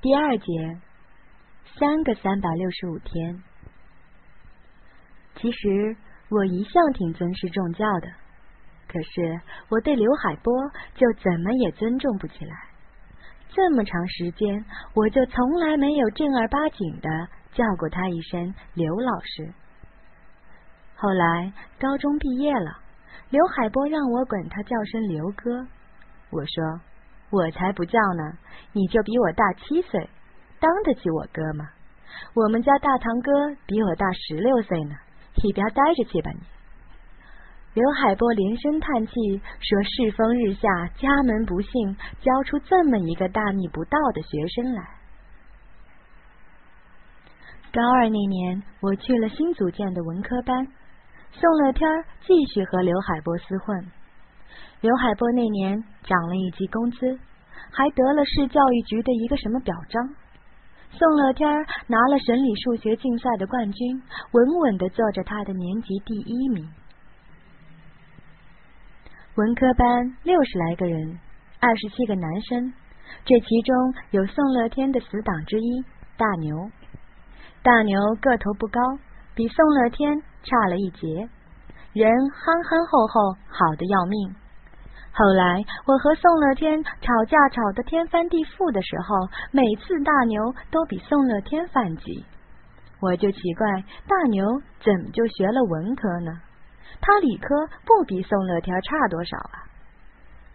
第二节，三个三百六十五天。其实我一向挺尊师重教的，可是我对刘海波就怎么也尊重不起来。这么长时间，我就从来没有正儿八经的叫过他一声刘老师。后来高中毕业了，刘海波让我管他叫声刘哥，我说。我才不叫呢！你就比我大七岁，当得起我哥吗？我们家大堂哥比我大十六岁呢，一边待着去吧你！刘海波连声叹气，说：“世风日下，家门不幸，教出这么一个大逆不道的学生来。”高二那年，我去了新组建的文科班，宋乐天继续和刘海波厮混。刘海波那年涨了一级工资，还得了市教育局的一个什么表彰。宋乐天拿了省里数学竞赛的冠军，稳稳的做着他的年级第一名。文科班六十来个人，二十七个男生，这其中有宋乐天的死党之一大牛。大牛个头不高，比宋乐天差了一截，人憨憨厚厚，好的要命。后来，我和宋乐天吵架吵得天翻地覆的时候，每次大牛都比宋乐天反击，我就奇怪大牛怎么就学了文科呢？他理科不比宋乐天差多少啊？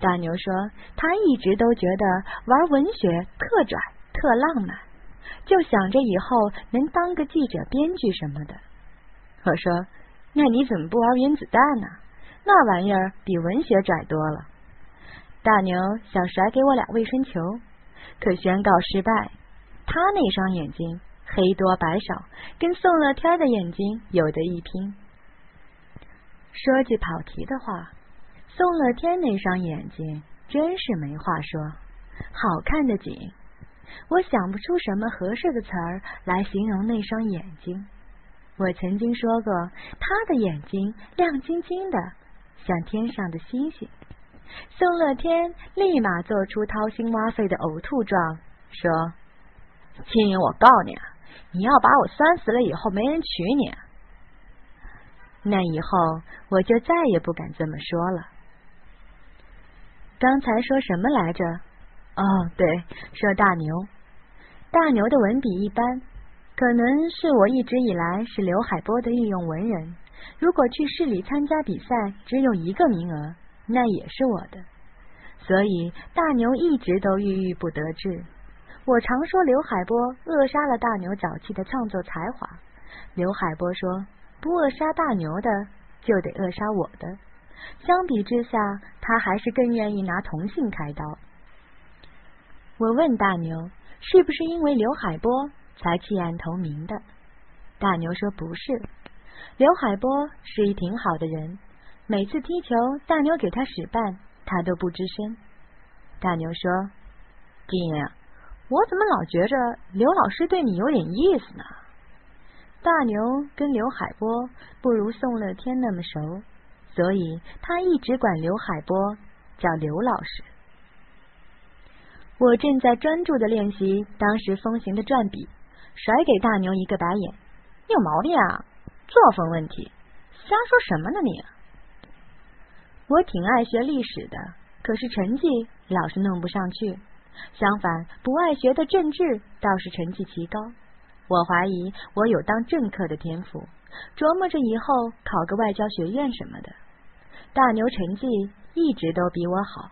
大牛说他一直都觉得玩文学特拽特浪漫，就想着以后能当个记者、编剧什么的。我说那你怎么不玩原子弹呢？那玩意儿比文学拽多了。大牛想甩给我俩卫生球，可宣告失败。他那双眼睛黑多白少，跟宋乐天的眼睛有得一拼。说句跑题的话，宋乐天那双眼睛真是没话说，好看的紧。我想不出什么合适的词儿来形容那双眼睛。我曾经说过，他的眼睛亮晶晶的。像天上的星星，宋乐天立马做出掏心挖肺的呕吐状，说：“亲，我告你啊，你要把我酸死了以后，没人娶你。”那以后我就再也不敢这么说了。刚才说什么来着？哦，对，说大牛。大牛的文笔一般，可能是我一直以来是刘海波的御用文人。如果去市里参加比赛，只有一个名额，那也是我的。所以大牛一直都郁郁不得志。我常说刘海波扼杀了大牛早期的创作才华。刘海波说，不扼杀大牛的，就得扼杀我的。相比之下，他还是更愿意拿同性开刀。我问大牛，是不是因为刘海波才弃暗投明的？大牛说不是。刘海波是一挺好的人，每次踢球，大牛给他使绊，他都不吱声。大牛说：“金，我怎么老觉着刘老师对你有点意思呢？”大牛跟刘海波不如宋乐天那么熟，所以他一直管刘海波叫刘老师。我正在专注的练习当时风行的转笔，甩给大牛一个白眼：“你有毛病啊！”作风问题，瞎说什么呢你？我挺爱学历史的，可是成绩老是弄不上去。相反，不爱学的政治倒是成绩奇高。我怀疑我有当政客的天赋，琢磨着以后考个外交学院什么的。大牛成绩一直都比我好，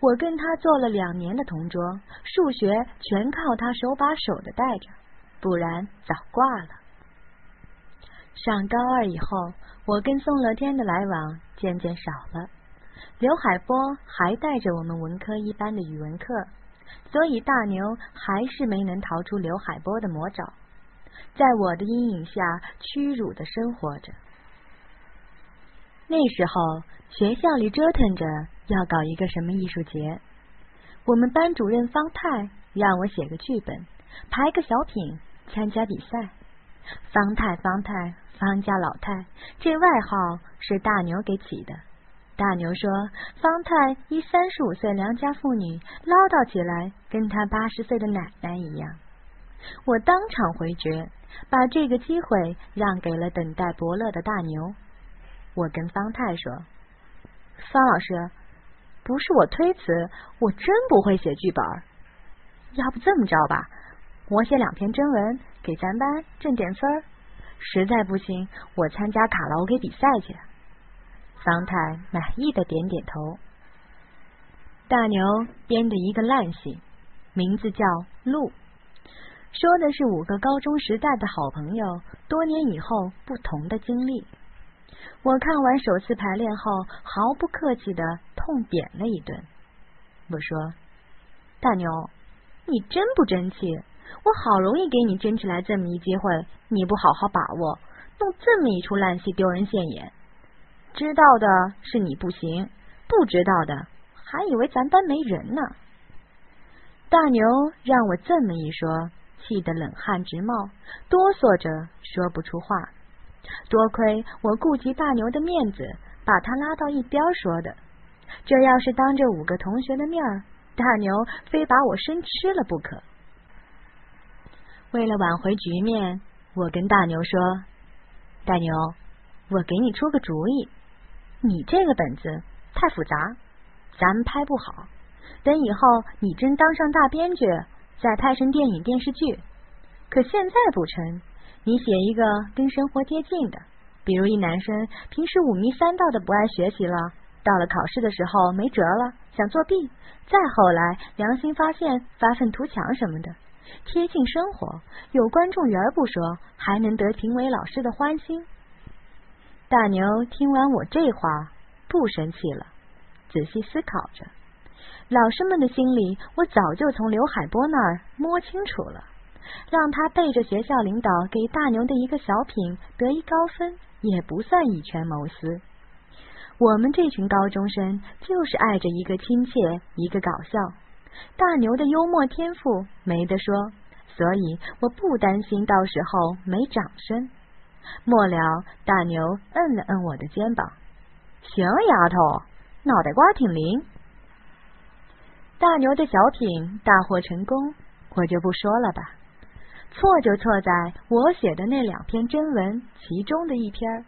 我跟他做了两年的同桌，数学全靠他手把手的带着，不然早挂了。上高二以后，我跟宋乐天的来往渐渐少了。刘海波还带着我们文科一班的语文课，所以大牛还是没能逃出刘海波的魔爪，在我的阴影下屈辱的生活着。那时候学校里折腾着要搞一个什么艺术节，我们班主任方太让我写个剧本，排个小品，参加比赛。方太，方太。方家老太，这外号是大牛给起的。大牛说，方太一三十五岁良家妇女，唠叨起来跟他八十岁的奶奶一样。我当场回绝，把这个机会让给了等待伯乐的大牛。我跟方太说：“方老师，不是我推辞，我真不会写剧本。要不这么着吧，我写两篇征文给咱班挣点分儿。实在不行，我参加卡拉 OK 比赛去。”方太满意的点点头。大牛编的一个烂戏，名字叫《路》，说的是五个高中时代的好朋友多年以后不同的经历。我看完首次排练后，毫不客气的痛扁了一顿。我说：“大牛，你真不争气！我好容易给你争取来这么一机会，你不好好把握，弄这么一出烂戏，丢人现眼。知道的是你不行，不知道的还以为咱班没人呢。”大牛让我这么一说，气得冷汗直冒，哆嗦着说不出话。多亏我顾及大牛的面子，把他拉到一边说的。这要是当着五个同学的面，大牛非把我生吃了不可。为了挽回局面，我跟大牛说：“大牛，我给你出个主意，你这个本子太复杂，咱们拍不好。等以后你真当上大编剧，再拍成电影电视剧。可现在不成。”你写一个跟生活贴近的，比如一男生平时五迷三道的不爱学习了，到了考试的时候没辙了，想作弊，再后来良心发现发愤图强什么的，贴近生活，有观众缘不说，还能得评委老师的欢心。大牛听完我这话，不生气了，仔细思考着，老师们的心理，我早就从刘海波那儿摸清楚了。让他背着学校领导给大牛的一个小品得一高分，也不算以权谋私。我们这群高中生就是爱着一个亲切，一个搞笑。大牛的幽默天赋没得说，所以我不担心到时候没掌声。末了，大牛摁了摁我的肩膀：“行，丫头，脑袋瓜挺灵。”大牛的小品大获成功，我就不说了吧。错就错在我写的那两篇真文其中的一篇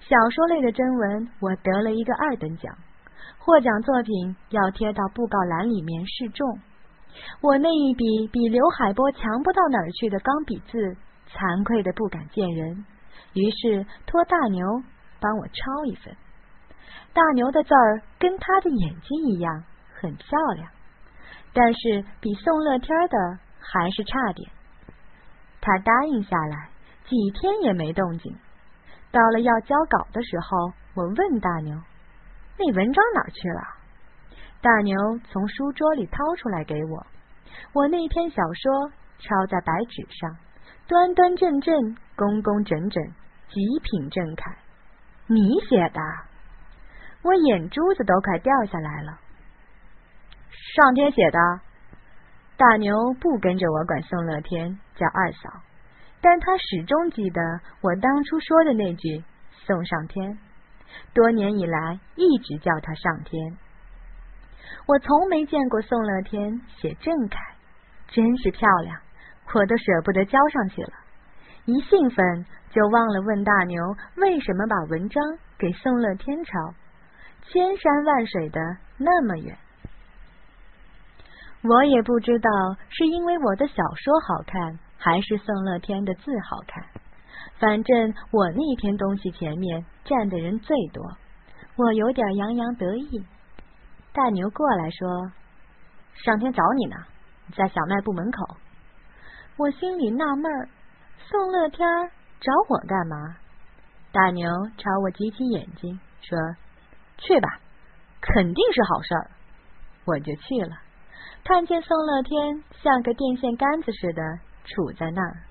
小说类的真文，我得了一个二等奖，获奖作品要贴到布告栏里面示众。我那一笔比刘海波强不到哪儿去的钢笔字，惭愧的不敢见人，于是托大牛帮我抄一份。大牛的字儿跟他的眼睛一样很漂亮，但是比宋乐天的还是差点。他答应下来，几天也没动静。到了要交稿的时候，我问大牛：“那文章哪去了？”大牛从书桌里掏出来给我。我那篇小说抄在白纸上，端端正正、工工整整，极品正楷。你写的？我眼珠子都快掉下来了。上天写的。大牛不跟着我管宋乐天叫二嫂，但他始终记得我当初说的那句“宋上天”，多年以来一直叫他上天。我从没见过宋乐天写正楷，真是漂亮，我都舍不得交上去了。一兴奋就忘了问大牛为什么把文章给宋乐天抄，千山万水的那么远。我也不知道是因为我的小说好看，还是宋乐天的字好看。反正我那篇东西前面站的人最多，我有点洋洋得意。大牛过来说：“上天找你呢，在小卖部门口。”我心里纳闷儿，宋乐天找我干嘛？大牛朝我挤起眼睛说：“去吧，肯定是好事儿。”我就去了。看见宋乐天像个电线杆子似的杵在那儿，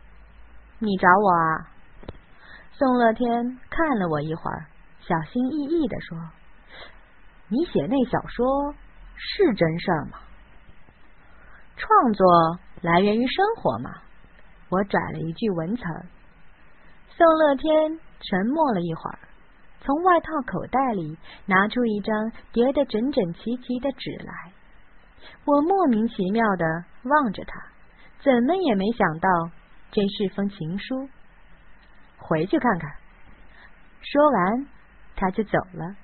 你找我啊？宋乐天看了我一会儿，小心翼翼的说：“你写那小说是真事儿吗？创作来源于生活吗？”我拽了一句文词儿。宋乐天沉默了一会儿，从外套口袋里拿出一张叠得整整齐齐的纸来。我莫名其妙的望着他，怎么也没想到这是封情书。回去看看。说完，他就走了，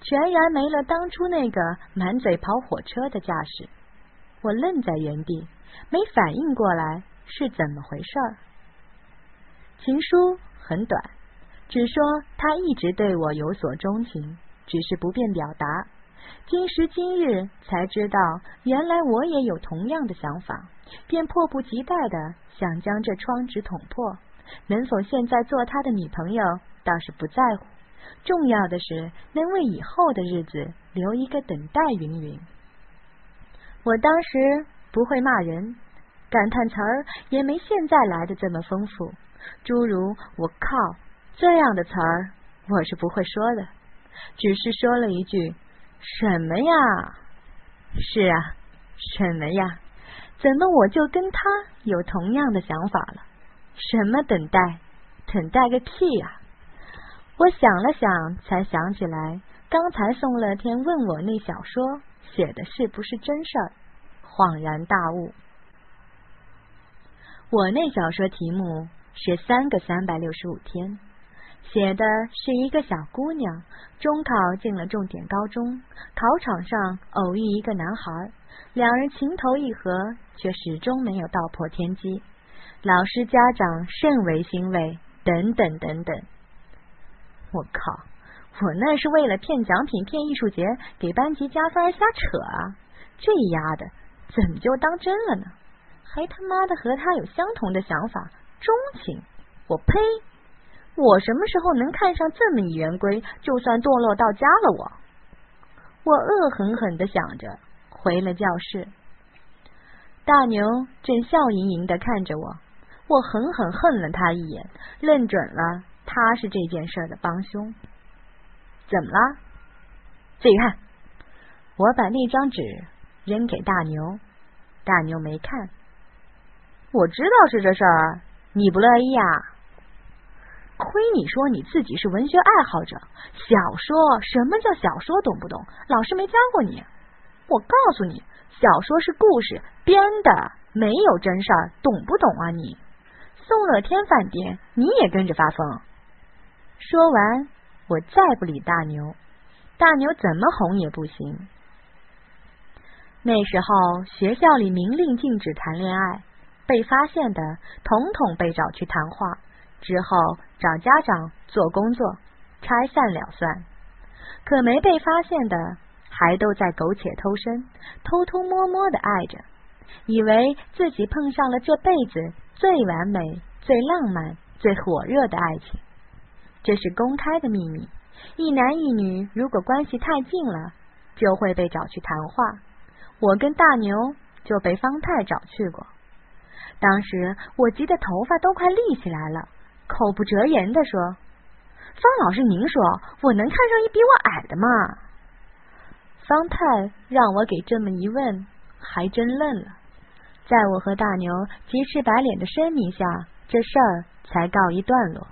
全然没了当初那个满嘴跑火车的架势。我愣在原地，没反应过来是怎么回事儿。情书很短，只说他一直对我有所钟情，只是不便表达。今时今日才知道，原来我也有同样的想法，便迫不及待的想将这窗纸捅破。能否现在做他的女朋友倒是不在乎，重要的是能为以后的日子留一个等待云云。我当时不会骂人，感叹词儿也没现在来的这么丰富，诸如“我靠”这样的词儿我是不会说的，只是说了一句。什么呀？是啊，什么呀？怎么我就跟他有同样的想法了？什么等待？等待个屁呀！我想了想，才想起来，刚才宋乐天问我那小说写的是不是真事儿，恍然大悟。我那小说题目是《三个三百六十五天》。写的是一个小姑娘，中考进了重点高中，考场上偶遇一个男孩，两人情投意合，却始终没有道破天机。老师家长甚为欣慰，等等等等。我靠！我那是为了骗奖品、骗艺术节，给班级加分而瞎扯啊！这丫的怎么就当真了呢？还他妈的和他有相同的想法，钟情！我呸！我什么时候能看上这么一圆规？就算堕落到家了，我我恶狠狠的想着，回了教室。大牛正笑盈盈的看着我，我狠狠恨了他一眼，认准了他是这件事的帮凶。怎么了？自己看。我把那张纸扔给大牛，大牛没看。我知道是这事儿，你不乐意啊？亏你说你自己是文学爱好者，小说什么叫小说？懂不懂？老师没教过你。我告诉你，小说是故事编的，没有真事儿，懂不懂啊？你宋乐天饭店，你也跟着发疯。说完，我再不理大牛，大牛怎么哄也不行。那时候学校里明令禁止谈恋爱，被发现的统统被找去谈话。之后找家长做工作，拆散了算。可没被发现的，还都在苟且偷生，偷偷摸摸的爱着，以为自己碰上了这辈子最完美、最浪漫、最火热的爱情。这是公开的秘密。一男一女如果关系太近了，就会被找去谈话。我跟大牛就被方太找去过。当时我急得头发都快立起来了。口不择言的说：“方老师，您说我能看上一比我矮的吗？”方太让我给这么一问，还真愣了。在我和大牛急赤白脸的声明下，这事儿才告一段落。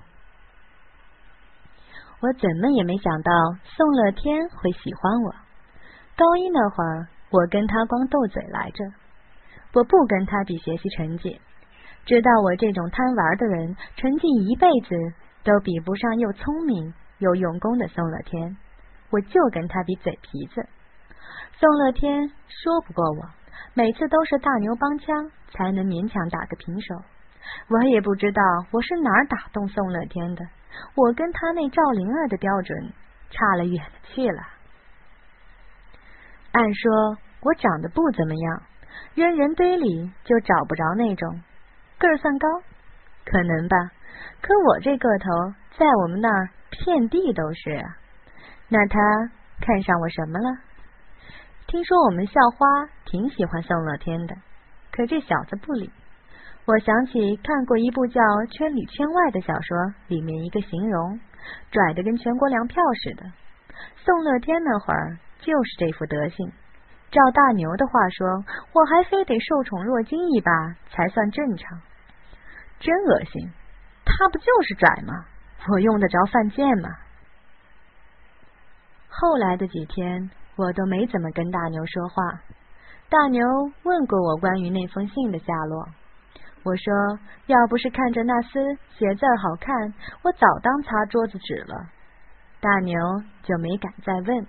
我怎么也没想到宋乐天会喜欢我。高一那会儿，我跟他光斗嘴来着，我不跟他比学习成绩。知道我这种贪玩的人，成绩一辈子都比不上又聪明又用功的宋乐天，我就跟他比嘴皮子。宋乐天说不过我，每次都是大牛帮腔，才能勉强打个平手。我也不知道我是哪儿打动宋乐天的，我跟他那赵灵儿的标准差了远去了。按说我长得不怎么样，扔人堆里就找不着那种。个儿算高，可能吧。可我这个头，在我们那儿遍地都是。那他看上我什么了？听说我们校花挺喜欢宋乐天的，可这小子不理。我想起看过一部叫《圈里圈外》的小说，里面一个形容拽的跟全国粮票似的。宋乐天那会儿就是这副德行。照大牛的话说，我还非得受宠若惊一把才算正常。真恶心！他不就是拽吗？我用得着犯贱吗？后来的几天，我都没怎么跟大牛说话。大牛问过我关于那封信的下落，我说要不是看着那厮写字好看，我早当擦桌子纸了。大牛就没敢再问。